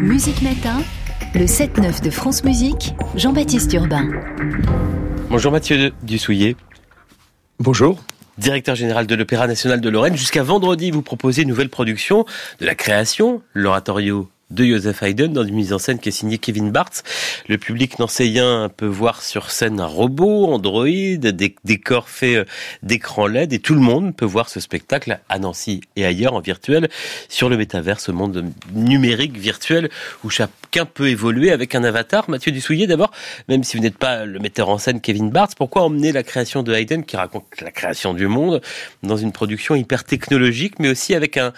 Musique Matin, le 7-9 de France Musique, Jean-Baptiste Urbain. Bonjour Mathieu Dussouillet. Bonjour. Directeur général de l'Opéra national de Lorraine. Jusqu'à vendredi, vous proposez une nouvelle production de la création, l'oratorio de Joseph Haydn dans une mise en scène qui est signée Kevin Bartz. Le public nancéien peut voir sur scène un robot, Android, des décors faits euh, d'écran LED et tout le monde peut voir ce spectacle à Nancy et ailleurs en virtuel sur le métavers, ce monde numérique virtuel où chacun peut évoluer avec un avatar. Mathieu Dussouillet, d'abord, même si vous n'êtes pas le metteur en scène Kevin Bartz, pourquoi emmener la création de Haydn qui raconte la création du monde dans une production hyper technologique mais aussi avec un,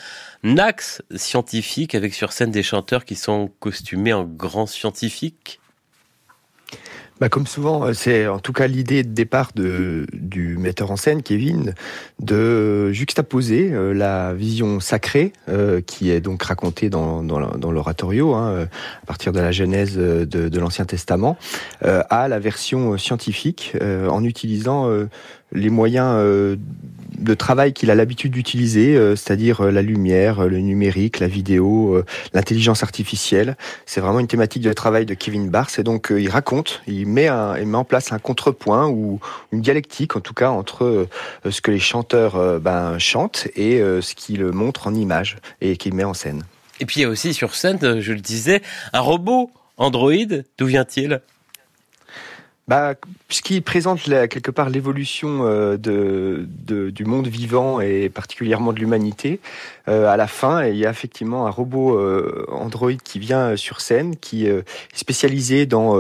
axe scientifique avec sur scène des chanteurs qui sont costumés en grands scientifiques? Bah comme souvent, euh, c'est en tout cas l'idée de départ de, du metteur en scène, Kevin, de juxtaposer euh, la vision sacrée, euh, qui est donc racontée dans, dans, l'oratorio, hein, à partir de la Genèse de, de l'Ancien Testament, à la version scientifique, en utilisant les moyens de travail qu'il a l'habitude d'utiliser, euh, c'est-à-dire euh, la lumière, euh, le numérique, la vidéo, l'intelligence artificielle. C'est vraiment une thématique de travail de Kevin Barrs. Et donc, il raconte, il met, un, il met en place un contrepoint ou une dialectique, en tout cas, entre ce que les chanteurs ben, chantent et ce qu'il montre en image et qu'il met en scène. Et puis, il y a aussi sur scène, je le disais, un robot Android. D'où vient-il? Bah, puisqu'il présente quelque part l'évolution euh, du monde vivant et particulièrement de l'humanité, euh, à la fin, il y a effectivement un robot euh, Android qui vient sur scène, qui est spécialisé dans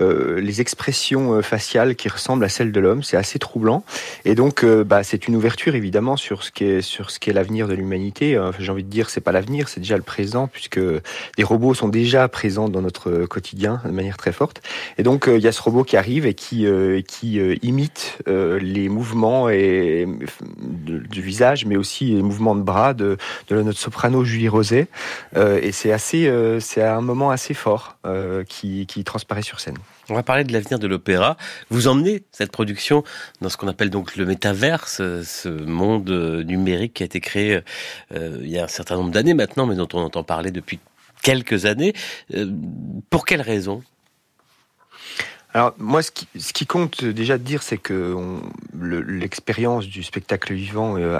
les expressions faciales qui ressemblent à celles de l'homme. C'est assez troublant. Et donc, bah, c'est une ouverture évidemment sur ce qui est sur ce qui est l'avenir de l'humanité. J'ai envie de dire, c'est pas l'avenir, c'est déjà le présent, puisque les robots sont déjà présents dans notre quotidien de manière très forte. Et donc, il y a ce robot qui arrive et qui, euh, euh, imite euh, les mouvements et, du visage, mais aussi les mouvements de bras de, de notre soprano Julie Rosé. et c'est assez, un moment assez fort qui, qui transparaît sur scène. On va parler de l'avenir de l'opéra. Vous emmenez cette production dans ce qu'on appelle donc le métaverse, ce monde numérique qui a été créé il y a un certain nombre d'années maintenant, mais dont on entend parler depuis quelques années. pour quelles raisons alors moi, ce qui, compte déjà de dire, c'est que l'expérience du spectacle vivant euh,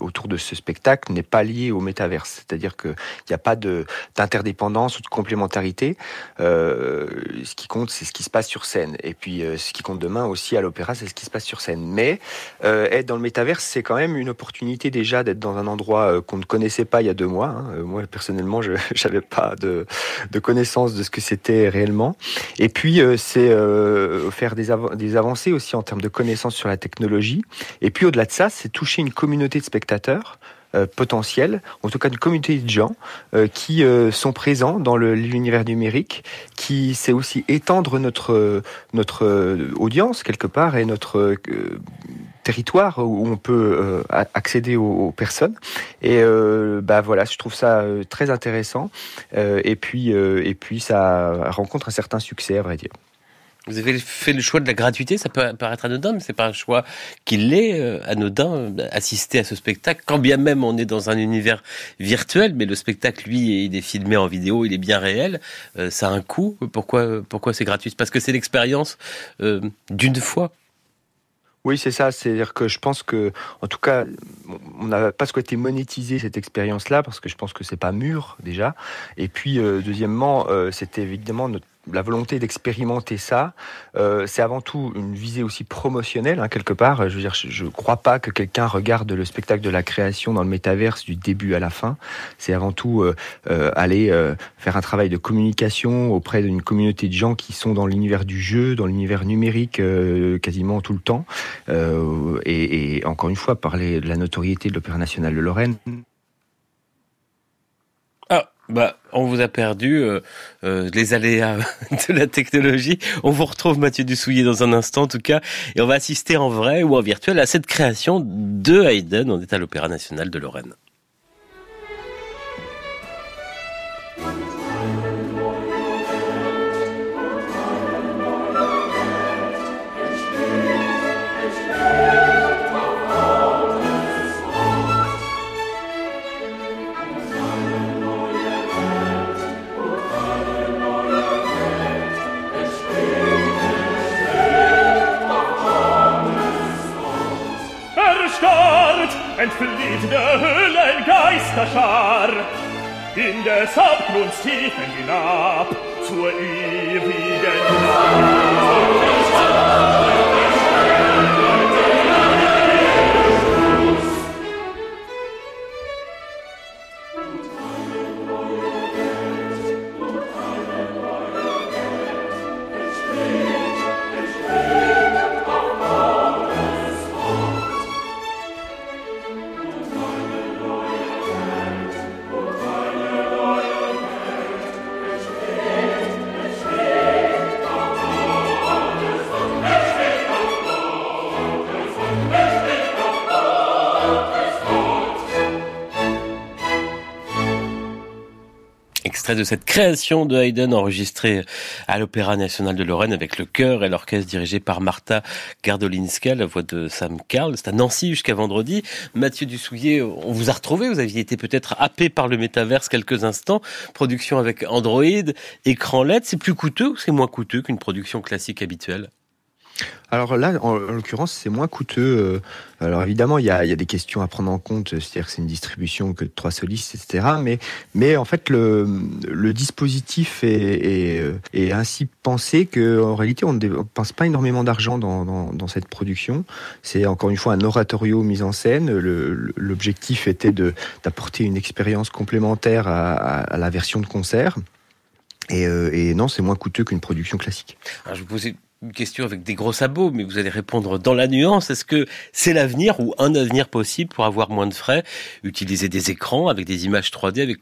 autour de ce spectacle n'est pas liée au métaverse. C'est-à-dire qu'il n'y a pas d'interdépendance ou de complémentarité. Euh, ce qui compte, c'est ce qui se passe sur scène. Et puis, euh, ce qui compte demain aussi à l'opéra, c'est ce qui se passe sur scène. Mais être dans le métaverse, c'est quand même une opportunité déjà d'être dans un endroit qu'on ne connaissait pas il y a deux mois. Hein. Moi, personnellement, je n'avais pas de, de connaissance de ce que c'était réellement. Et puis, c'est euh, faire des, avancées aussi en termes de connaissances sur la technologie. Et puis au-delà de ça, c'est toucher une communauté de spectateurs potentiels, en tout cas une communauté de gens euh, qui sont présents dans l'univers numérique, qui sait aussi étendre notre notre audience quelque part et notre territoire où on peut accéder aux, personnes. Et bah voilà, je trouve ça très intéressant. et puis et puis ça rencontre un certain succès à vrai dire. Vous avez fait le choix de la gratuité, ça peut paraître anodin, mais c'est pas un choix qu'il est euh, anodin assister à ce spectacle, quand bien même on est dans un univers virtuel, mais le spectacle lui il est filmé en vidéo, il est bien réel, euh, ça a un coût. Pourquoi pourquoi c'est gratuit? Parce que c'est l'expérience euh, d'une fois. Oui, c'est ça. C'est-à-dire que je pense que, en tout cas, on n'a pas souhaité monétiser cette expérience-là parce que je pense que c'est pas mûr déjà. Et puis, deuxièmement, c'était évidemment notre la volonté d'expérimenter ça, euh, c'est avant tout une visée aussi promotionnelle, hein, quelque part. Je veux dire, je ne crois pas que quelqu'un regarde le spectacle de la création dans le métaverse du début à la fin. C'est avant tout euh, euh, aller faire un travail de communication auprès d'une communauté de gens qui sont dans l'univers du jeu, dans l'univers numérique quasiment tout le temps. Et, et, encore une fois, parler de la notoriété de l'Opéra national de Lorraine. Bah, on vous a perdu euh, euh, les aléas de la technologie. On vous retrouve Mathieu Dussouillet dans un instant en tout cas, et on va assister en vrai ou en virtuel à cette création de Haydn. On est à l'Opéra national de Lorraine. entflieht der Höhlen Geisterschar, in des Abgrunds Tiefen hinab, zur ewigen Nacht. De cette création de Haydn enregistrée à l'Opéra National de Lorraine avec le chœur et l'orchestre dirigé par Martha Gardolinska, la voix de Sam Carl. C'est à Nancy jusqu'à vendredi. Mathieu Dussouillet, on vous a retrouvé. Vous aviez été peut-être happé par le métaverse quelques instants. Production avec Android, écran LED. C'est plus coûteux ou c'est moins coûteux qu'une production classique habituelle? Alors là, en, l'occurrence, c'est moins coûteux. Euh, alors évidemment, il y a, des questions à prendre en compte, c'est-à-dire que c'est une distribution que de trois solistes, etc. Mais, en fait, le, dispositif est, ainsi pensé qu'en réalité, on ne pense pas énormément d'argent dans, cette production. C'est encore une fois un oratorio mis en scène. L'objectif était d'apporter une expérience complémentaire à, la version de concert. Et, euh, et, non, c'est moins coûteux qu'une production classique. Alors je vous une question avec des gros sabots, mais vous allez répondre dans la nuance. Est-ce que c'est l'avenir ou un avenir possible pour avoir moins de frais, utiliser des écrans avec des images 3D, avec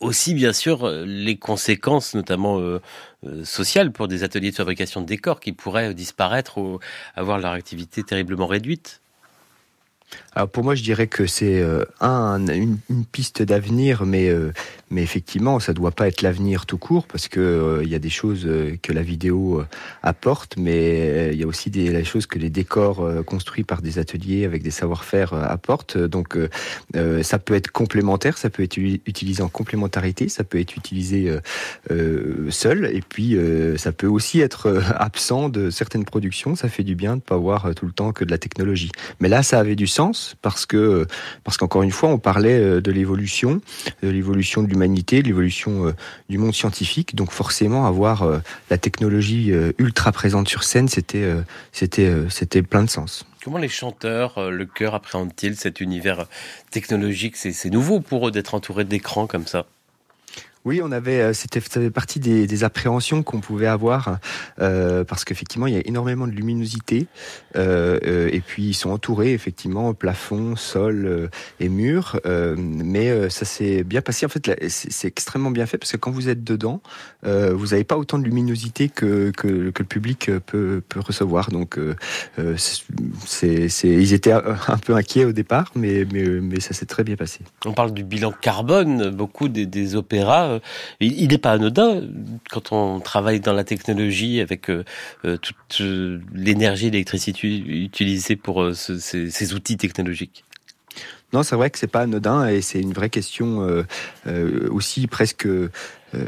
aussi bien sûr les conséquences, notamment euh, euh, sociales, pour des ateliers de fabrication de décors qui pourraient disparaître ou avoir leur activité terriblement réduite? Alors pour moi, je dirais que c'est euh, un, une, piste d'avenir, mais, euh, effectivement, ça doit pas être l'avenir tout court, parce que euh, y a des choses que la vidéo apporte, mais il y a aussi des choses que les décors construits par des ateliers avec des savoir-faire apportent. Donc ça peut être complémentaire, ça peut être utilisé en complémentarité, ça peut être utilisé seul, et puis ça peut aussi être absent de certaines productions. Ça fait du bien de pas voir tout le temps que de la technologie. Mais là, ça avait du sens parce que parce qu'encore une fois, on parlait euh, de l'évolution, de l'évolution de l'humanité, de l'évolution euh, du monde scientifique. Donc forcément, avoir euh, la technologie ultra présente sur scène, c'était c'était c'était plein de sens. Comment les chanteurs, le chœur appréhendent-ils cet univers technologique? C'est nouveau pour eux d'être entourés d'écrans comme ça. Oui, on avait, euh, c'était, ça fait partie des, appréhensions qu'on pouvait avoir euh, parce qu'effectivement, il y a énormément de luminosité euh, et puis ils sont entourés effectivement plafond, sol et mur. mais ça s'est bien passé. En fait, c'est extrêmement bien fait parce que quand vous êtes dedans, vous n'avez pas autant de luminosité que, que, le public peut, peut recevoir. Donc, ils étaient un peu inquiets au départ, mais, mais, mais ça s'est très bien passé. On parle du bilan carbone. Beaucoup des opéras euh, il n'est pas anodin quand on travaille dans la technologie avec euh, euh, toute l'énergie, l'électricité utilisée pour ces, outils technologiques. Non, c'est vrai que c'est pas anodin et c'est une vraie question aussi presque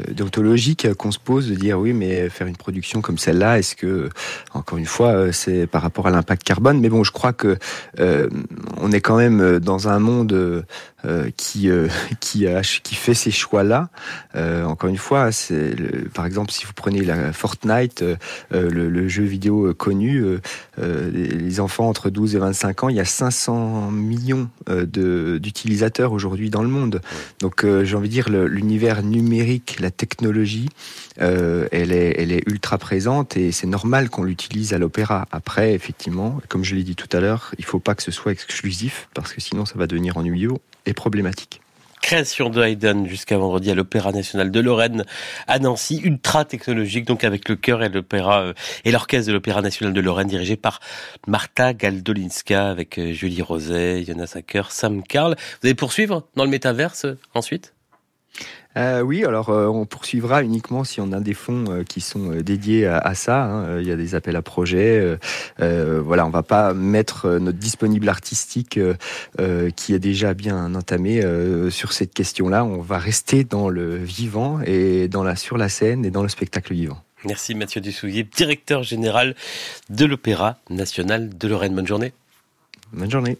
déontologique qu'on se pose de dire oui mais faire une production comme celle-là est-ce que encore une fois euh, c'est par rapport à l'impact carbone? Mais bon je crois que euh, on est quand même dans un monde qui qui a, qui fait ces choix là encore une fois c'est par exemple si vous prenez la Fortnite le, le, jeu vidéo connu les enfants entre 12 et 25 ans il y a 500 millions de d'utilisateurs aujourd'hui dans le monde donc j'ai envie de dire l'univers numérique la technologie, euh, elle, est, elle est ultra présente et c'est normal qu'on l'utilise à l'opéra. Après, effectivement, comme je l'ai dit tout à l'heure, il ne faut pas que ce soit exclusif parce que sinon ça va devenir ennuyeux et problématique création de Haydn jusqu'à vendredi à l'Opéra National de Lorraine à Nancy, ultra technologique, donc avec le chœur et l'opéra euh, et l'orchestre de l'Opéra National de Lorraine dirigé par Marta Galdolinska avec euh, Julie Roset, Jonas Acker, Sam Carl. Vous allez poursuivre dans le métaverse ensuite? Euh, oui, alors euh, on poursuivra uniquement si on a des fonds euh, qui sont dédiés à, ça. Hein. Il y a des appels à projets. voilà, on va pas mettre notre disponible artistique qui est déjà bien entamé sur cette question-là. On va rester dans le vivant et dans la sur la scène et dans le spectacle vivant. Merci Mathieu Dussouillet, directeur général de l'Opéra national de Lorraine. Bonne journée. Bonne journée.